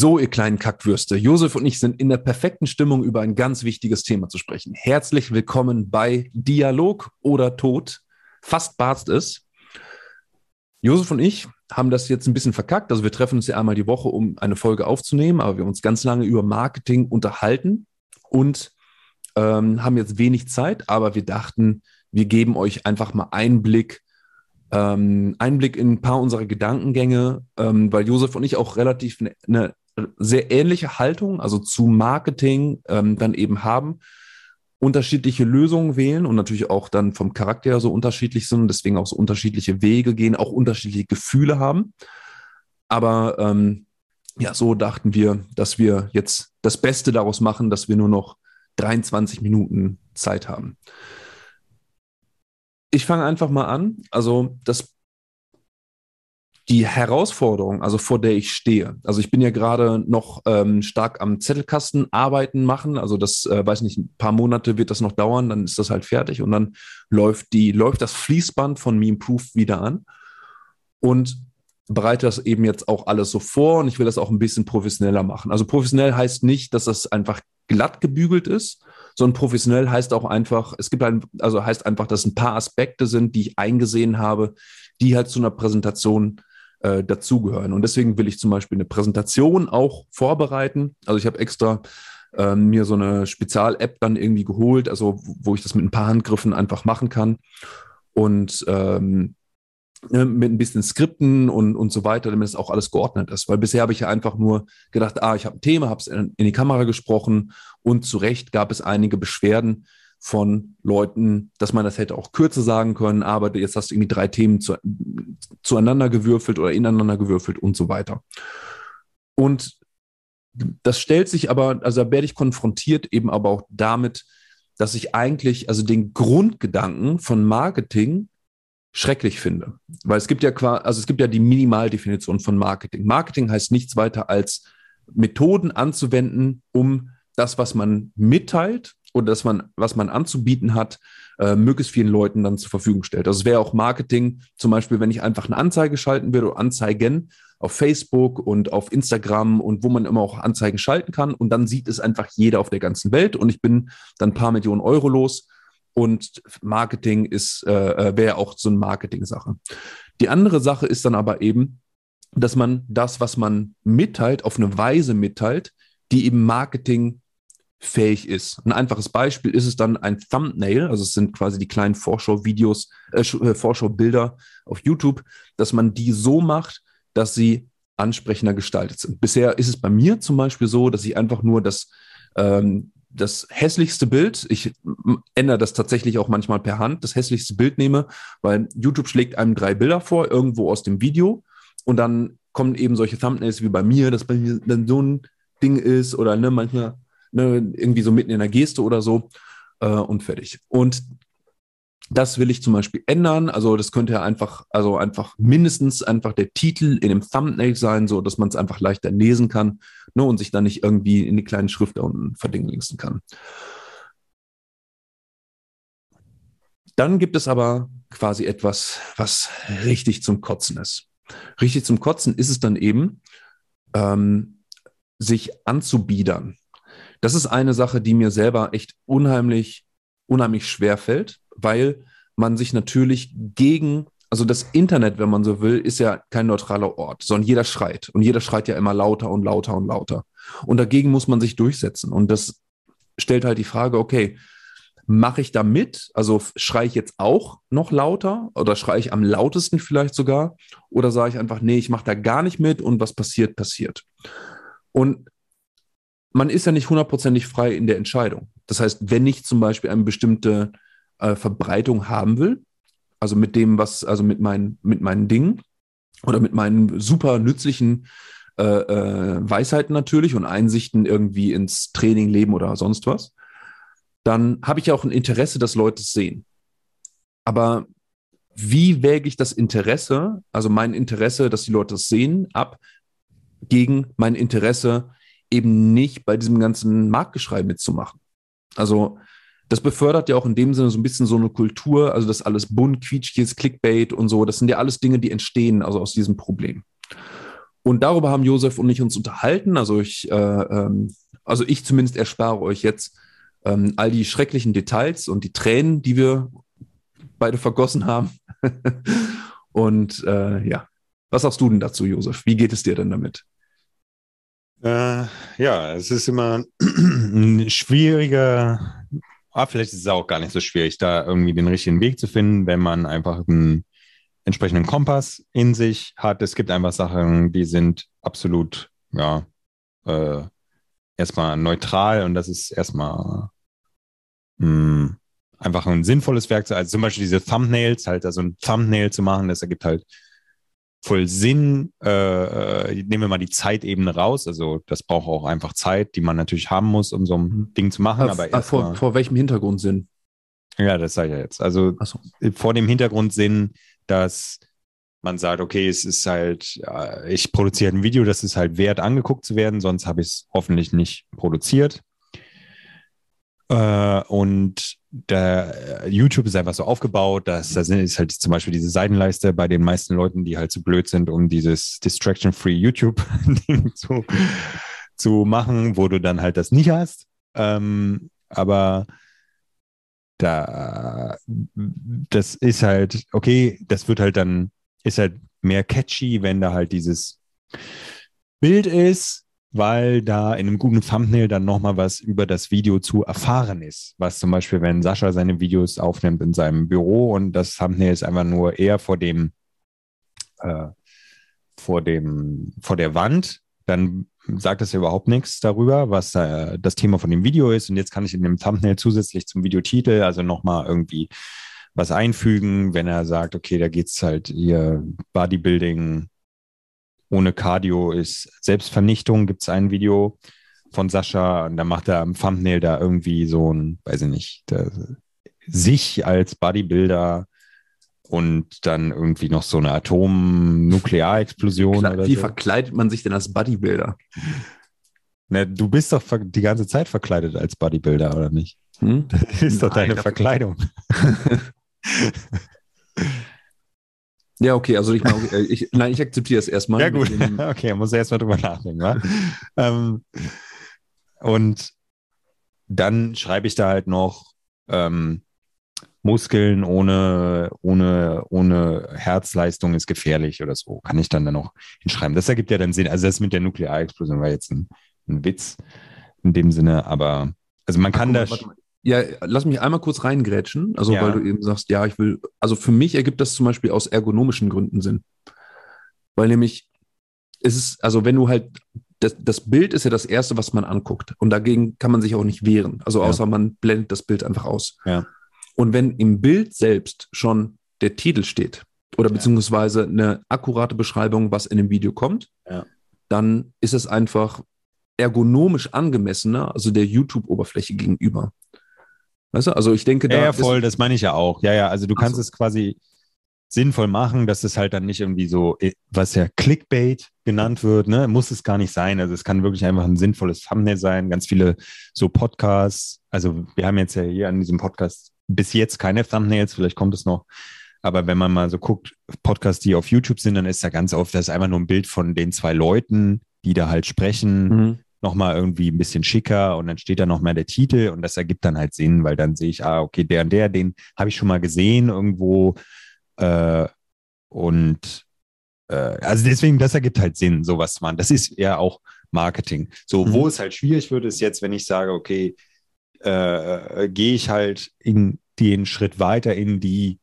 So, ihr kleinen Kackwürste, Josef und ich sind in der perfekten Stimmung, über ein ganz wichtiges Thema zu sprechen. Herzlich willkommen bei Dialog oder Tod. Fast barst es. Josef und ich haben das jetzt ein bisschen verkackt. Also wir treffen uns ja einmal die Woche, um eine Folge aufzunehmen, aber wir haben uns ganz lange über Marketing unterhalten und ähm, haben jetzt wenig Zeit, aber wir dachten, wir geben euch einfach mal Einblick ähm, Einblick in ein paar unserer Gedankengänge, ähm, weil Josef und ich auch relativ eine, eine sehr ähnliche Haltung, also zu Marketing ähm, dann eben haben, unterschiedliche Lösungen wählen und natürlich auch dann vom Charakter so unterschiedlich sind, deswegen auch so unterschiedliche Wege gehen, auch unterschiedliche Gefühle haben. Aber ähm, ja, so dachten wir, dass wir jetzt das Beste daraus machen, dass wir nur noch 23 Minuten Zeit haben. Ich fange einfach mal an. Also das die Herausforderung, also vor der ich stehe. Also ich bin ja gerade noch ähm, stark am Zettelkasten arbeiten machen. Also das äh, weiß nicht, ein paar Monate wird das noch dauern, dann ist das halt fertig und dann läuft die läuft das Fließband von Memeproof wieder an und bereite das eben jetzt auch alles so vor und ich will das auch ein bisschen professioneller machen. Also professionell heißt nicht, dass das einfach glatt gebügelt ist, sondern professionell heißt auch einfach, es gibt ein, also heißt einfach, dass ein paar Aspekte sind, die ich eingesehen habe, die halt zu einer Präsentation äh, dazugehören. Und deswegen will ich zum Beispiel eine Präsentation auch vorbereiten. Also ich habe extra ähm, mir so eine Spezial-App dann irgendwie geholt, also wo ich das mit ein paar Handgriffen einfach machen kann. Und ähm, ne, mit ein bisschen Skripten und, und so weiter, damit es auch alles geordnet ist. Weil bisher habe ich ja einfach nur gedacht, ah, ich habe ein Thema, habe es in, in, die Kamera gesprochen und zu Recht gab es einige Beschwerden, von Leuten, dass man das hätte auch kürzer sagen können, aber jetzt hast du irgendwie drei Themen zu, zueinander gewürfelt oder ineinander gewürfelt und so weiter. Und das stellt sich aber, also da werde ich konfrontiert eben aber auch damit, dass ich eigentlich, also den Grundgedanken von Marketing schrecklich finde. Weil es gibt ja quasi, also es gibt ja die Minimaldefinition von Marketing. Marketing heißt nichts weiter als Methoden anzuwenden, um das, was man mitteilt, oder dass man, was man anzubieten hat, äh, möglichst vielen Leuten dann zur Verfügung stellt. Also es wäre auch Marketing, zum Beispiel, wenn ich einfach eine Anzeige schalten würde oder Anzeigen auf Facebook und auf Instagram und wo man immer auch Anzeigen schalten kann und dann sieht es einfach jeder auf der ganzen Welt und ich bin dann ein paar Millionen Euro los und Marketing ist, äh, äh wäre auch so eine Marketing-Sache. Die andere Sache ist dann aber eben, dass man das, was man mitteilt, auf eine Weise mitteilt, die eben Marketing fähig ist. Ein einfaches Beispiel ist es dann ein Thumbnail, also es sind quasi die kleinen Vorschau-Videos, äh, äh, Vorschau-Bilder auf YouTube, dass man die so macht, dass sie ansprechender gestaltet sind. Bisher ist es bei mir zum Beispiel so, dass ich einfach nur das, ähm, das hässlichste Bild, ich ändere das tatsächlich auch manchmal per Hand, das hässlichste Bild nehme, weil YouTube schlägt einem drei Bilder vor, irgendwo aus dem Video und dann kommen eben solche Thumbnails wie bei mir, dass bei mir dann so ein Ding ist oder ne, manchmal ne, irgendwie so mitten in der Geste oder so äh, und fertig. Und das will ich zum Beispiel ändern. Also das könnte ja einfach, also einfach mindestens einfach der Titel in dem Thumbnail sein, so dass man es einfach leichter lesen kann ne, und sich dann nicht irgendwie in die kleinen Schrift da unten verdinglingsen kann. Dann gibt es aber quasi etwas, was richtig zum Kotzen ist. Richtig zum Kotzen ist es dann eben, ähm, sich anzubiedern. Das ist eine Sache, die mir selber echt unheimlich, unheimlich schwer fällt, weil man sich natürlich gegen, also das Internet, wenn man so will, ist ja kein neutraler Ort, sondern jeder schreit und jeder schreit ja immer lauter und lauter und lauter. Und dagegen muss man sich durchsetzen. Und das stellt halt die Frage, okay, mache ich da mit? Also schreie ich jetzt auch noch lauter oder schreie ich am lautesten vielleicht sogar? Oder sage ich einfach, nee, ich mache da gar nicht mit und was passiert, passiert. Und man ist ja nicht hundertprozentig frei in der Entscheidung. Das heißt, wenn ich zum Beispiel eine bestimmte äh, Verbreitung haben will, also mit dem, was, also mit meinen, mit meinen Dingen oder mit meinen super nützlichen äh, äh, Weisheiten natürlich und Einsichten irgendwie ins Training, Leben oder sonst was, dann habe ich ja auch ein Interesse, dass Leute es sehen. Aber wie wäge ich das Interesse, also mein Interesse, dass die Leute es sehen, ab gegen mein Interesse, eben nicht bei diesem ganzen Marktgeschrei mitzumachen. Also das befördert ja auch in dem Sinne so ein bisschen so eine Kultur, also das alles bunt, quietschig Clickbait und so, das sind ja alles Dinge, die entstehen also aus diesem Problem. Und darüber haben Josef und ich uns unterhalten. Also ich, äh, ähm, also ich zumindest erspare euch jetzt ähm, all die schrecklichen Details und die Tränen, die wir beide vergossen haben. und äh, ja, was sagst du denn dazu, Josef? Wie geht es dir denn damit? Äh, ja, es ist immer ein schwieriger, ah, vielleicht ist es auch gar nicht so schwierig, da irgendwie den richtigen Weg zu finden, wenn man einfach einen entsprechenden Kompass in sich hat. Es gibt einfach Sachen, die sind absolut, ja, äh, erstmal neutral und das ist erstmal mh, hm, einfach ein sinnvolles Werkzeug. Also zum Beispiel diese Thumbnails, halt also ein Thumbnail zu machen, das ergibt halt voll Sinn. Äh, äh, nehmen wir mal die Zeitebene raus. Also das braucht auch einfach Zeit, die man natürlich haben muss, um so ein mhm. Ding zu machen. aber ah, vor, vor welchem Hintergrund Sinn? Ja, das sage ich ja jetzt. Also so. vor dem Hintergrund Sinn, dass man sagt, okay, es ist halt, ich produziere ein Video, das ist halt wert, angeguckt zu werden, sonst habe ich es hoffentlich nicht produziert. Äh, und der äh, YouTube ist einfach so aufgebaut, dass da ist halt zum Beispiel diese Seitenleiste bei den meisten Leuten, die halt zu so blöd sind, um dieses Distraction-Free YouTube-Ding zu, zu machen, wo du dann halt das nicht hast. Ähm, aber da, das ist halt, okay, das wird halt dann, ist halt mehr catchy, wenn da halt dieses Bild ist, weil da in einem guten Thumbnail dann nochmal was über das Video zu erfahren ist. Was zum Beispiel, wenn Sascha seine Videos aufnimmt in seinem Büro und das Thumbnail ist einfach nur eher vor dem, äh, vor dem, vor der Wand, dann sagt das ja überhaupt nichts darüber, was äh, das Thema von dem Video ist. Und jetzt kann ich in dem Thumbnail zusätzlich zum Videotitel also nochmal irgendwie was einfügen, wenn er sagt, okay, da geht es halt hier Bodybuilding ohne Cardio ist Selbstvernichtung. Gibt es ein Video von Sascha und da macht er am Thumbnail da irgendwie so ein, weiß ich nicht, der, sich als Bodybuilder und dann irgendwie noch so eine Atom-Nuklearexplosion. Wie so. verkleidet man sich denn als Bodybuilder? Na, du bist doch die ganze Zeit verkleidet als Bodybuilder, oder nicht? Hm? Das ist Nein, doch deine Verkleidung. Ja, okay, also ich, meine, äh, ich, nein, ich akzeptiere es erstmal. Ja, gut. okay, muss er erstmal drüber nachdenken, wa? ähm, und dann schreibe ich da halt noch ähm, Muskeln ohne, ohne, ohne Herzleistung ist gefährlich oder so. Kann ich dann dann noch hinschreiben. Das ergibt ja dann Sinn. Also das mit der Nuklearexplosion war jetzt ein, ein Witz in dem Sinne, aber also man kann Ach, da. Ja, lass mich einmal kurz reingrätschen, also ja. weil du eben sagst, ja, ich will, also für mich ergibt das zum Beispiel aus ergonomischen Gründen Sinn. Weil nämlich ist es, also wenn du halt, das, das Bild ist ja das Erste, was man anguckt und dagegen kann man sich auch nicht wehren, also außer ja. man blendet das Bild einfach aus. Ja. Und wenn im Bild selbst schon der Titel steht oder beziehungsweise eine akkurate Beschreibung, was in dem Video kommt, dann ist es einfach ergonomisch angemessener, also der YouTube-Oberfläche gegenüber. Weißt du, also ich denke, da. Ja, voll, das meine ich ja auch. Ja, ja, also du kannst so. es quasi sinnvoll machen, dass es halt dann nicht irgendwie so, äh, was ja Clickbait genannt wird, ne, muss es gar nicht sein. Also es kann wirklich einfach ein sinnvolles Thumbnail sein. Ganz viele so Podcasts. Also wir haben jetzt ja hier an diesem Podcast bis jetzt keine Thumbnails, vielleicht kommt es noch. Aber wenn man mal so guckt, Podcasts, die auf YouTube sind, dann ist da ganz oft, das ist einfach nur ein Bild von den zwei Leuten, die da halt sprechen. Mhm nochmal irgendwie ein bisschen schicker und dann steht da noch mal der Titel und das ergibt dann halt Sinn, weil dann sehe ich, ah, okay, der und der, den habe ich schon mal gesehen irgendwo äh, und äh, also deswegen, das ergibt halt Sinn, sowas man. Das ist ja auch Marketing. So, mhm. wo es halt schwierig wird, ist jetzt, wenn ich sage, okay, äh, gehe ich halt in den Schritt weiter in die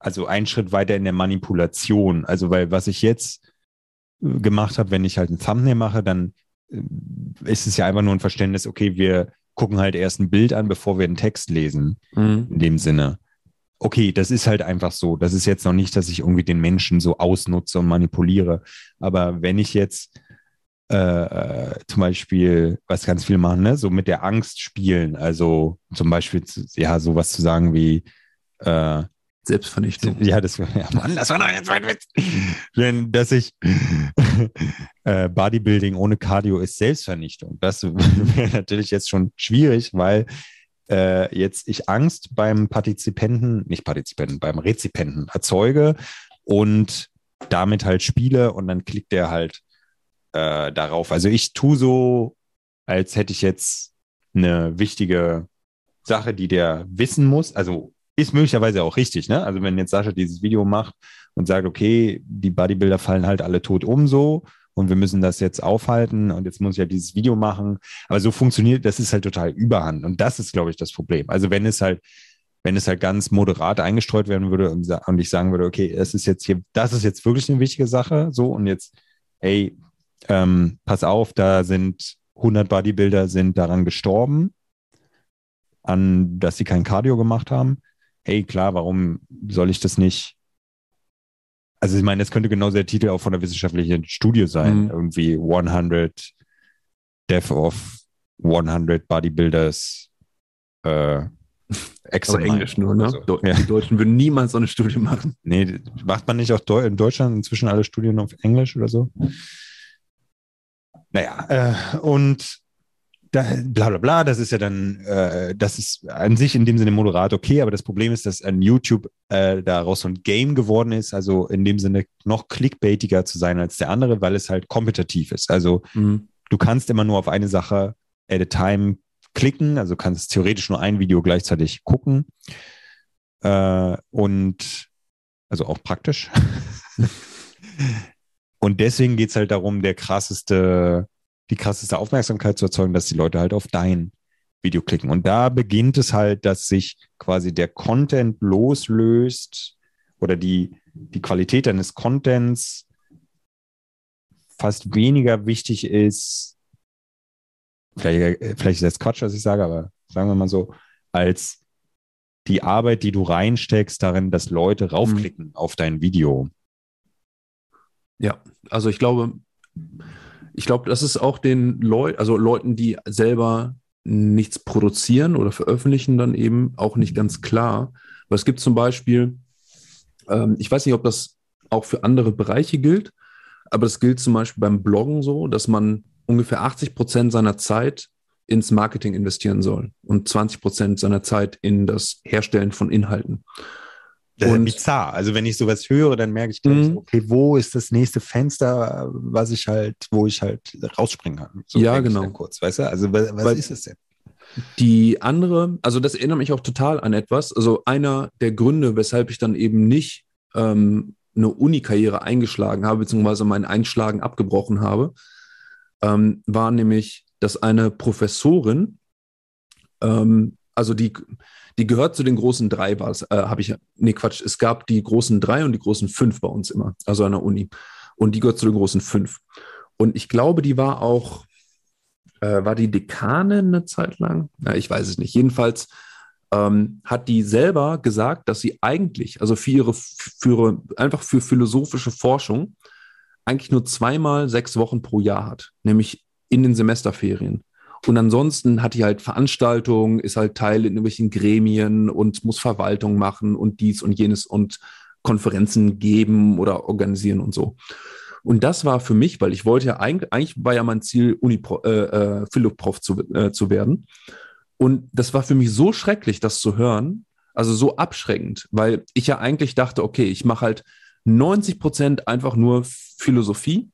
also einen Schritt weiter in der Manipulation. Also, weil was ich jetzt gemacht habe, wenn ich halt ein Thumbnail mache, dann äh, ist es ja einfach nur ein Verständnis, okay, wir gucken halt erst ein Bild an, bevor wir einen Text lesen, mhm. in dem Sinne. Okay, das ist halt einfach so. Das ist jetzt noch nicht, dass ich irgendwie den Menschen so ausnutze und manipuliere. Aber wenn ich jetzt äh, äh zum Beispiel, was ganz viele machen, ne, so mit der Angst spielen, also zum Beispiel, ja, sowas zu sagen wie, äh, Selbstvernichtung. Ja, das, ja, Mann, das war doch jetzt mein Witz. Wenn, dass ich äh, Bodybuilding ohne Cardio ist Selbstvernichtung. Das wäre natürlich jetzt schon schwierig, weil äh, jetzt ich Angst beim Partizipenten, nicht Partizipenten, beim Rezipienten erzeuge und damit halt spiele und dann klickt der halt äh, darauf. Also ich tue so, als hätte ich jetzt eine wichtige Sache, die der wissen muss. Also ist möglicherweise auch richtig, ne? Also wenn jetzt Sascha dieses Video macht und sagt, okay, die Bodybuilder fallen halt alle tot um so und wir müssen das jetzt aufhalten und jetzt muss ich ja halt dieses Video machen. Aber so funktioniert, das ist halt total überhand. Und das ist, glaube ich, das Problem. Also wenn es halt, wenn es halt ganz moderat eingestreut werden würde und, ich sagen würde, okay, das ist jetzt hier, das ist jetzt wirklich eine wichtige Sache, so und jetzt, ey, ähm, pass auf, da sind 100 Bodybuilder sind daran gestorben, an, dass sie kein Cardio gemacht haben. Hey, klar, warum soll ich das nicht also ich meine, das könnte genauso der Titel auch von der wissenschaftlichen Studie sein. Mhm. Irgendwie 100 Death of 100 Bodybuilders äh, extra Englisch nur, ne? So. Ja. Die Deutschen würden niemals so eine Studie machen. Nee, macht man nicht auch in Deutschland inzwischen alle Studien auf Englisch oder so? Naja, äh, und da, bla bla bla, das ist ja dann, äh, das ist an sich in dem Sinne moderat okay, aber das Problem ist, dass an YouTube äh, daraus so ein Game geworden ist, also in dem Sinne noch clickbaitiger zu sein als der andere, weil es halt kompetitiv ist. Also mhm. du kannst immer nur auf eine Sache at a time klicken, also kannst theoretisch nur ein Video gleichzeitig gucken. Äh, und also auch praktisch. und deswegen geht es halt darum, der krasseste die krasseste Aufmerksamkeit zu erzeugen, dass die Leute halt auf dein Video klicken. Und da beginnt es halt, dass sich quasi der Content loslöst oder die, die Qualität deines Contents fast weniger wichtig ist, vielleicht, vielleicht ist das Quatsch, was ich sage, aber sagen wir mal so, als die Arbeit, die du reinsteckst, darin, dass Leute raufklicken mhm. auf dein Video. Ja, also ich glaube, ich glaube, das ist auch den Leuten, also Leuten, die selber nichts produzieren oder veröffentlichen, dann eben auch nicht ganz klar. Weil es gibt zum Beispiel, ähm, ich weiß nicht, ob das auch für andere Bereiche gilt, aber es gilt zum Beispiel beim Bloggen so, dass man ungefähr 80 Prozent seiner Zeit ins Marketing investieren soll und 20 Prozent seiner Zeit in das Herstellen von Inhalten. Das und, ist bizarr. Also wenn ich sowas höre, dann merke ich, gleich, mhm. okay, wo ist das nächste Fenster, was ich halt, wo ich halt rausspringen kann? So ja, genau. Kurz, weißt du? Also was, was ist es denn? Die andere, also das erinnert mich auch total an etwas. Also einer der Gründe, weshalb ich dann eben nicht ähm, eine Uni-Karriere eingeschlagen habe, beziehungsweise mein Einschlagen abgebrochen habe, ähm, war nämlich, dass eine Professorin, ähm, also die, die gehört zu den großen drei, war es, äh, habe ich, nee, Quatsch, es gab die großen drei und die großen fünf bei uns immer, also an der Uni. Und die gehört zu den großen fünf. Und ich glaube, die war auch, äh, war die Dekanin eine Zeit lang? Ja, ich weiß es nicht. Jedenfalls ähm, hat die selber gesagt, dass sie eigentlich, also für ihre, für, einfach für philosophische Forschung, eigentlich nur zweimal sechs Wochen pro Jahr hat, nämlich in den Semesterferien. Und ansonsten hat die halt Veranstaltungen, ist halt Teil in irgendwelchen Gremien und muss Verwaltung machen und dies und jenes und Konferenzen geben oder organisieren und so. Und das war für mich, weil ich wollte ja eigentlich, eigentlich war ja mein Ziel, Uni äh, äh, Philipp-Prof zu, äh, zu werden. Und das war für mich so schrecklich, das zu hören, also so abschreckend, weil ich ja eigentlich dachte, okay, ich mache halt 90 Prozent einfach nur Philosophie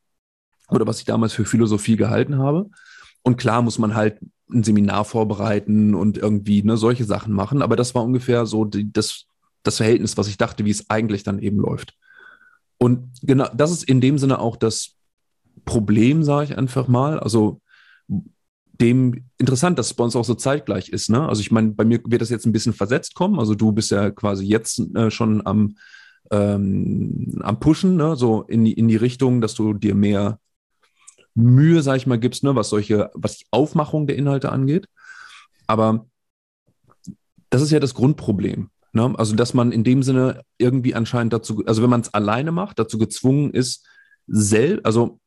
oder was ich damals für Philosophie gehalten habe. Und klar muss man halt ein Seminar vorbereiten und irgendwie ne, solche Sachen machen. Aber das war ungefähr so die, das, das Verhältnis, was ich dachte, wie es eigentlich dann eben läuft. Und genau, das ist in dem Sinne auch das Problem, sage ich einfach mal. Also dem interessant, dass es bei uns auch so zeitgleich ist. Ne? Also ich meine, bei mir wird das jetzt ein bisschen versetzt kommen. Also du bist ja quasi jetzt äh, schon am, ähm, am Pushen, ne? so in die, in die Richtung, dass du dir mehr Mühe, sag ich mal, gibst, ne, was solche, was die Aufmachung der Inhalte angeht. Aber das ist ja das Grundproblem. Ne? Also, dass man in dem Sinne irgendwie anscheinend dazu, also wenn man es alleine macht, dazu gezwungen ist, selbst, also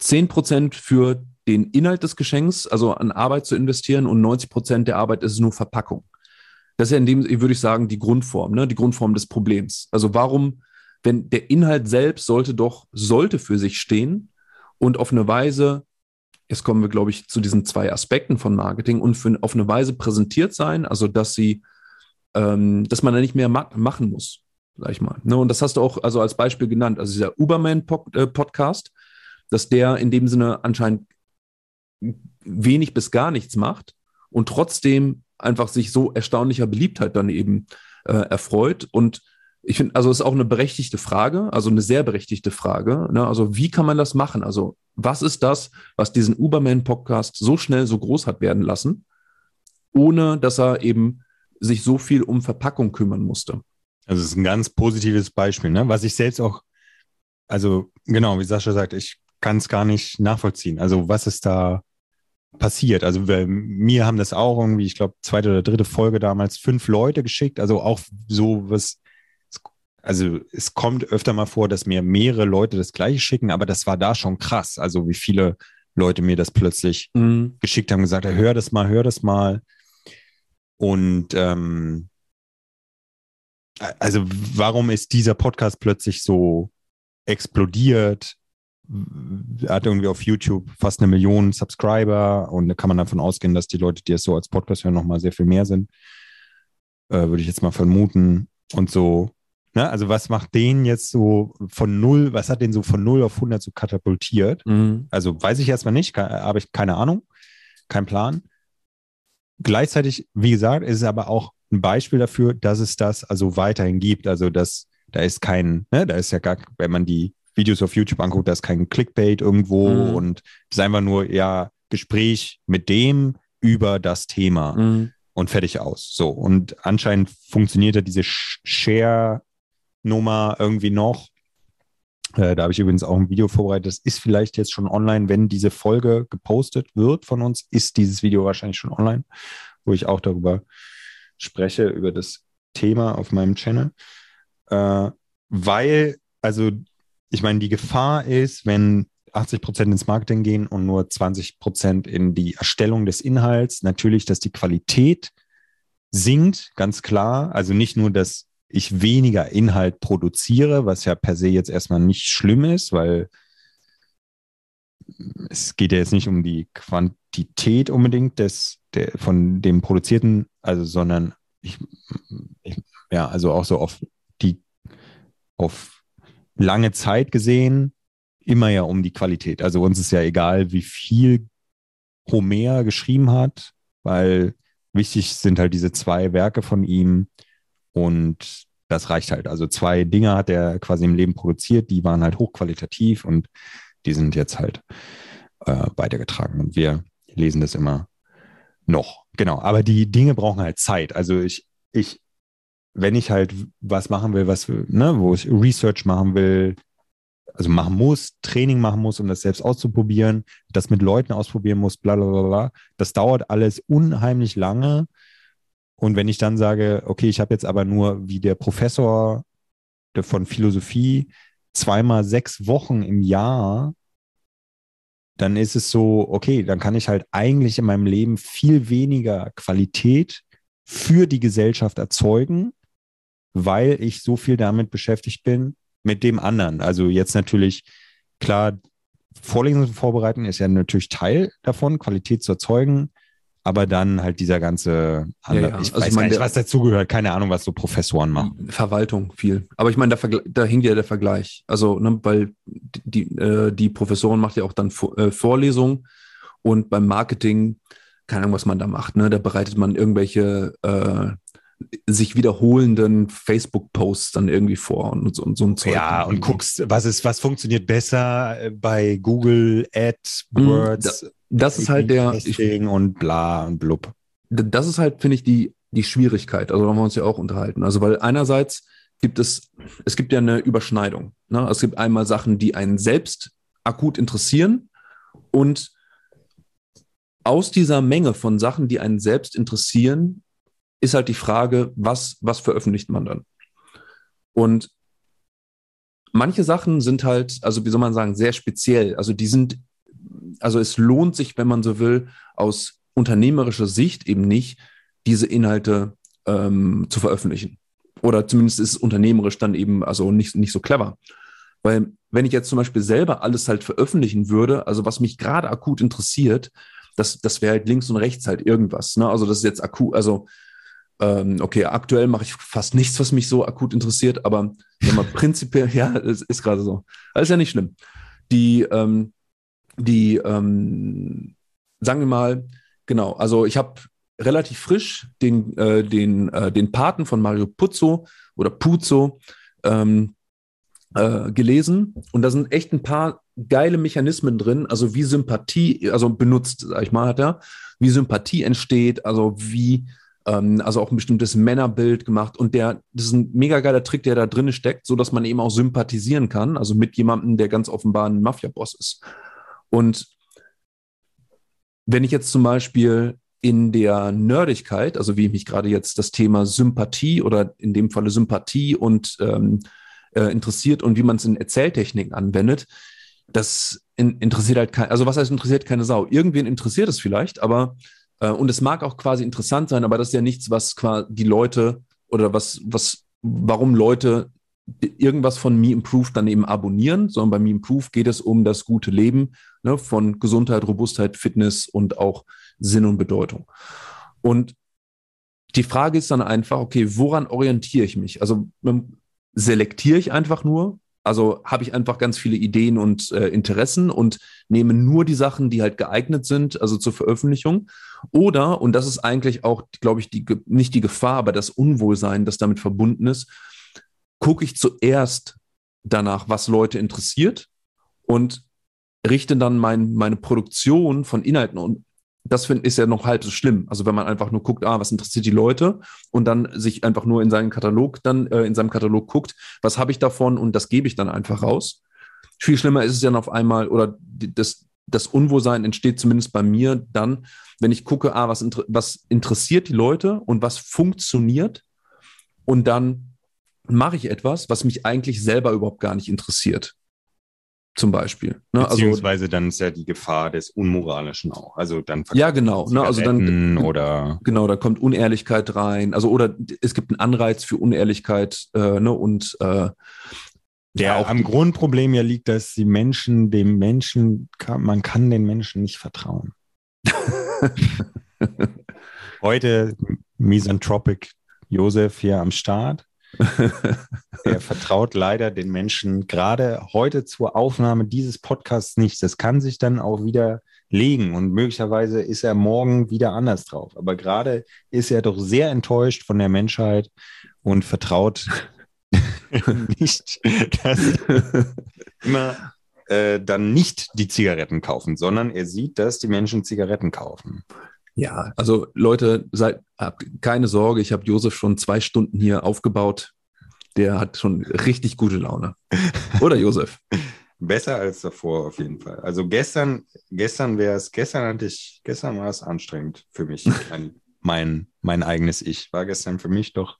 10% für den Inhalt des Geschenks, also an Arbeit zu investieren und 90% der Arbeit ist nur Verpackung. Das ist ja in dem, würde ich sagen, die Grundform, ne? die Grundform des Problems. Also warum, wenn der Inhalt selbst sollte doch, sollte für sich stehen, und auf eine Weise, jetzt kommen wir, glaube ich, zu diesen zwei Aspekten von Marketing und für, auf eine Weise präsentiert sein, also dass sie, ähm, dass man da nicht mehr ma machen muss. sag ich mal. Ne? Und das hast du auch also als Beispiel genannt. Also dieser Uberman-Podcast, äh, dass der in dem Sinne anscheinend wenig bis gar nichts macht und trotzdem einfach sich so erstaunlicher Beliebtheit dann eben äh, erfreut. Und ich finde, also es ist auch eine berechtigte Frage, also eine sehr berechtigte Frage. Ne? Also wie kann man das machen? Also was ist das, was diesen Uberman-Podcast so schnell so groß hat werden lassen, ohne dass er eben sich so viel um Verpackung kümmern musste? Also es ist ein ganz positives Beispiel, ne? was ich selbst auch, also genau, wie Sascha sagt, ich kann es gar nicht nachvollziehen. Also was ist da passiert? Also wir, mir haben das auch irgendwie, ich glaube, zweite oder dritte Folge damals fünf Leute geschickt. Also auch so was, also es kommt öfter mal vor, dass mir mehrere Leute das gleiche schicken, aber das war da schon krass. Also wie viele Leute mir das plötzlich mhm. geschickt haben, gesagt, hör das mal, hör das mal. Und ähm, also warum ist dieser Podcast plötzlich so explodiert? Er hat irgendwie auf YouTube fast eine Million Subscriber und da kann man davon ausgehen, dass die Leute, die es so als Podcast hören, nochmal sehr viel mehr sind. Äh, würde ich jetzt mal vermuten. Und so, ne? also was macht den jetzt so von null, was hat den so von null auf 100 so katapultiert? Mhm. Also weiß ich erstmal nicht, habe ich keine Ahnung, kein Plan. Gleichzeitig, wie gesagt, ist es aber auch ein Beispiel dafür, dass es das also weiterhin gibt. Also dass da ist kein, ne, da ist ja gar, wenn man die Videos auf YouTube anguckt, da ist kein Clickbait irgendwo mhm. und es ist einfach nur ja Gespräch mit dem über das Thema mhm. und fertig aus. So und anscheinend funktioniert ja diese Share-Nummer irgendwie noch. Äh, da habe ich übrigens auch ein Video vorbereitet. Das ist vielleicht jetzt schon online, wenn diese Folge gepostet wird von uns, ist dieses Video wahrscheinlich schon online, wo ich auch darüber spreche, über das Thema auf meinem Channel. Äh, weil, also, ich meine, die Gefahr ist, wenn 80 Prozent ins Marketing gehen und nur 20 Prozent in die Erstellung des Inhalts, natürlich, dass die Qualität sinkt, ganz klar. Also nicht nur, dass ich weniger Inhalt produziere, was ja per se jetzt erstmal nicht schlimm ist, weil es geht ja jetzt nicht um die Quantität unbedingt des, der, von dem produzierten, also sondern ich, ich, ja, also auch so auf die auf lange Zeit gesehen immer ja um die Qualität. Also uns ist ja egal, wie viel Homer geschrieben hat, weil wichtig sind halt diese zwei Werke von ihm und das reicht halt. Also zwei Dinge hat er quasi im Leben produziert, die waren halt hochqualitativ und die sind jetzt halt äh, weitergetragen und wir lesen das immer noch. Genau, aber die Dinge brauchen halt Zeit. Also ich, ich, wenn ich halt was machen will, was, ne, wo ich Research machen will, also machen muss, Training machen muss, um das selbst auszuprobieren, das mit Leuten ausprobieren muss, bla bla bla bla. Das dauert alles unheimlich lange. Und wenn ich dann sage, okay, ich habe jetzt aber nur wie der Professor von Philosophie zweimal sechs Wochen im Jahr dann ist es so, okay, dann kann ich halt eigentlich in meinem Leben viel weniger Qualität für die Gesellschaft erzeugen, weil ich so viel damit beschäftigt bin mit dem anderen. Also jetzt natürlich, klar, Vorlesungen vorbereiten ist ja natürlich Teil davon, Qualität zu erzeugen aber dann halt dieser ganze andere, ja, ja. ich also weiß ich mein, gar nicht, was dazugehört, keine Ahnung, was so Professoren machen. Verwaltung viel. Aber ich meine, da, da hing ja der Vergleich. Also, ne, weil die, äh, die Professoren macht ja auch dann äh, Vorlesungen und beim Marketing, keine Ahnung, was man da macht, ne? Da bereitet man irgendwelche äh, sich wiederholenden Facebook-Posts dann irgendwie vor und so, und so ein Zeug. Ja, und guckst, was ist, was funktioniert besser äh, bei Google AdWords. Mhm, das ist halt der. Ich, und bla und blub. Das ist halt, finde ich, die, die Schwierigkeit. Also, da haben wir uns ja auch unterhalten. Also, weil einerseits gibt es, es gibt ja eine Überschneidung. Ne? Es gibt einmal Sachen, die einen selbst akut interessieren und aus dieser Menge von Sachen, die einen selbst interessieren, ist halt die Frage, was, was veröffentlicht man dann? Und manche Sachen sind halt, also wie soll man sagen, sehr speziell. Also die sind also es lohnt sich, wenn man so will, aus unternehmerischer Sicht eben nicht, diese Inhalte ähm, zu veröffentlichen. Oder zumindest ist es unternehmerisch dann eben also nicht, nicht so clever. Weil wenn ich jetzt zum Beispiel selber alles halt veröffentlichen würde, also was mich gerade akut interessiert, das, das wäre halt links und rechts halt irgendwas. Ne? Also das ist jetzt akut, also ähm, okay, aktuell mache ich fast nichts, was mich so akut interessiert, aber mal, prinzipiell, ja, es ist gerade so. Das ist ja nicht schlimm. Die, ähm, die, ähm, sagen wir mal, genau, also ich habe relativ frisch den, äh, den, äh, den Paten von Mario Puzzo oder Puzo ähm, äh, gelesen und da sind echt ein paar geile Mechanismen drin, also wie Sympathie, also benutzt, sag ich mal, hat er, wie Sympathie entsteht, also wie, ähm, also auch ein bestimmtes Männerbild gemacht und der, das ist ein mega geiler Trick, der da drin steckt, so dass man eben auch sympathisieren kann, also mit jemandem, der ganz offenbar ein Mafia-Boss ist. Und wenn ich jetzt zum Beispiel in der Nerdigkeit, also wie mich gerade jetzt das Thema Sympathie oder in dem Falle Sympathie und ähm, äh, interessiert und wie man es in Erzähltechniken anwendet, das in, interessiert halt kein, also was heißt interessiert keine Sau? Irgendwen interessiert es vielleicht, aber äh, und es mag auch quasi interessant sein, aber das ist ja nichts, was quasi die Leute oder was, was, warum Leute irgendwas von Me Improved dann eben abonnieren, sondern bei Me Improved geht es um das gute Leben ne, von Gesundheit, Robustheit, Fitness und auch Sinn und Bedeutung. Und die Frage ist dann einfach, okay, woran orientiere ich mich? Also selektiere ich einfach nur? Also habe ich einfach ganz viele Ideen und äh, Interessen und nehme nur die Sachen, die halt geeignet sind, also zur Veröffentlichung. Oder, und das ist eigentlich auch, glaube ich, die, nicht die Gefahr, aber das Unwohlsein, das damit verbunden ist, gucke ich zuerst danach, was Leute interessiert und richte dann mein, meine Produktion von Inhalten und das find, ist ja noch halb so schlimm. Also wenn man einfach nur guckt, ah, was interessiert die Leute und dann sich einfach nur in seinen Katalog dann äh, in seinem Katalog guckt, was habe ich davon und das gebe ich dann einfach raus. Viel schlimmer ist es dann auf einmal oder das das Unwohlsein entsteht zumindest bei mir dann, wenn ich gucke, ah, was, inter was interessiert die Leute und was funktioniert und dann mache ich etwas, was mich eigentlich selber überhaupt gar nicht interessiert zum Beispiel. Ne? Also Beziehungsweise also, dann ist ja die Gefahr des Unmoralischen auch. Also dann ja genau. Ne? Also dann oder genau, da kommt Unehrlichkeit rein. Also oder es gibt einen Anreiz für Unehrlichkeit äh, ne? und äh, der ja, auch am Grundproblem ja liegt, dass die Menschen dem Menschen kann, man kann den Menschen nicht vertrauen. Heute Misanthropic Josef hier am Start. er vertraut leider den Menschen gerade heute zur Aufnahme dieses Podcasts nicht. Das kann sich dann auch wieder legen und möglicherweise ist er morgen wieder anders drauf. Aber gerade ist er doch sehr enttäuscht von der Menschheit und vertraut nicht, dass immer äh, dann nicht die Zigaretten kaufen, sondern er sieht, dass die Menschen Zigaretten kaufen. Ja, also Leute, seid, habt keine Sorge, ich habe Josef schon zwei Stunden hier aufgebaut. Der hat schon richtig gute Laune. Oder Josef? Besser als davor auf jeden Fall. Also gestern, gestern wäre es, gestern hatte ich, gestern war es anstrengend für mich. Mein, mein, mein eigenes Ich war gestern für mich doch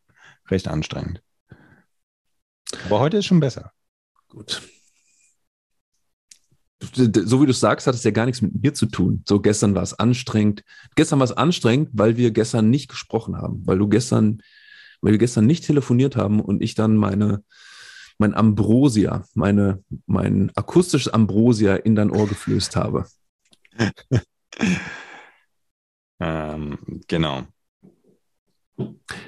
recht anstrengend. Aber heute ist schon besser. Gut so wie du sagst, hat es ja gar nichts mit mir zu tun. So gestern war es anstrengend. Gestern war es anstrengend, weil wir gestern nicht gesprochen haben, weil du gestern, weil wir gestern nicht telefoniert haben und ich dann meine, mein Ambrosia, meine, mein akustisches Ambrosia in dein Ohr geflößt habe. ähm, genau.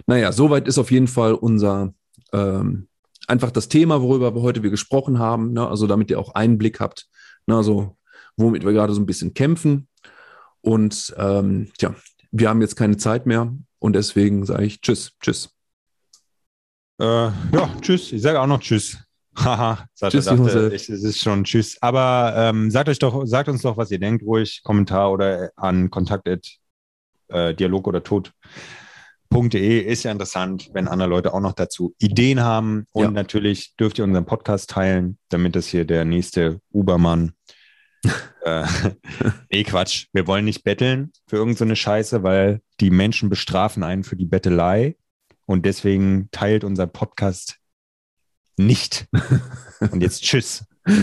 Naja, soweit ist auf jeden Fall unser ähm, einfach das Thema, worüber wir heute wir gesprochen haben. Ne? Also damit ihr auch Einblick habt, Ne, also womit wir gerade so ein bisschen kämpfen. Und ähm, tja, wir haben jetzt keine Zeit mehr und deswegen sage ich Tschüss, Tschüss. Äh, ja, Tschüss. Ich sage auch noch Tschüss. Haha, tschüss, dachte, ich, es ist schon Tschüss. Aber ähm, sagt euch doch, sagt uns doch, was ihr denkt, ruhig Kommentar oder an kontakt äh, dialog oder tod.de ist ja interessant, wenn andere Leute auch noch dazu Ideen haben. Und ja. natürlich dürft ihr unseren Podcast teilen, damit das hier der nächste Ubermann äh, nee, Quatsch. Wir wollen nicht betteln für irgendeine so Scheiße, weil die Menschen bestrafen einen für die Bettelei. Und deswegen teilt unser Podcast nicht. Und jetzt tschüss.